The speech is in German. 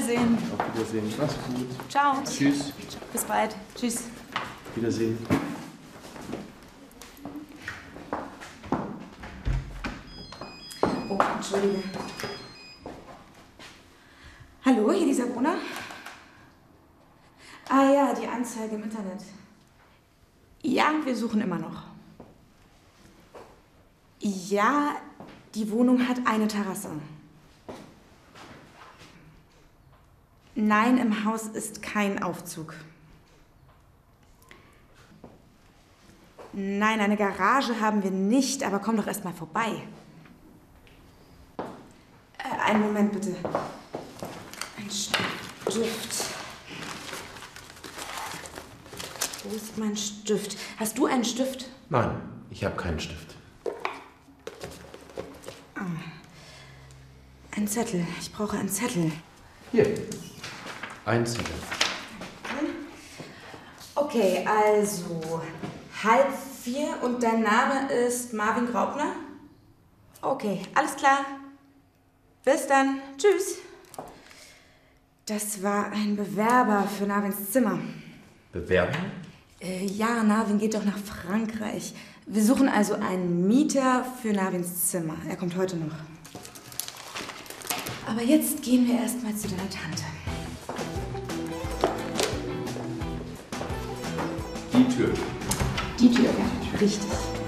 Wiedersehen. Auf Wiedersehen. Mach's gut. Ciao. Tschüss. Bis bald. Tschüss. Wiedersehen. Oh, entschuldige. Hallo, hier die Sabrina? Ah ja, die Anzeige im Internet. Ja, wir suchen immer noch. Ja, die Wohnung hat eine Terrasse. Nein, im Haus ist kein Aufzug. Nein, eine Garage haben wir nicht, aber komm doch erst mal vorbei. Äh, einen Moment bitte. Ein Stift. Wo ist mein Stift? Hast du einen Stift? Nein, ich habe keinen Stift. Ein Zettel. Ich brauche einen Zettel. Hier. Ein Zettel. Okay, also halb vier und dein Name ist Marvin Graupner? Okay, alles klar. Bis dann. Tschüss. Das war ein Bewerber für Narvins Zimmer. Bewerben? Äh, ja, Narvin geht doch nach Frankreich. Wir suchen also einen Mieter für Narvins Zimmer. Er kommt heute noch. Aber jetzt gehen wir erstmal zu deiner Tante. Die Tür. Die Tür, ja. Richtig.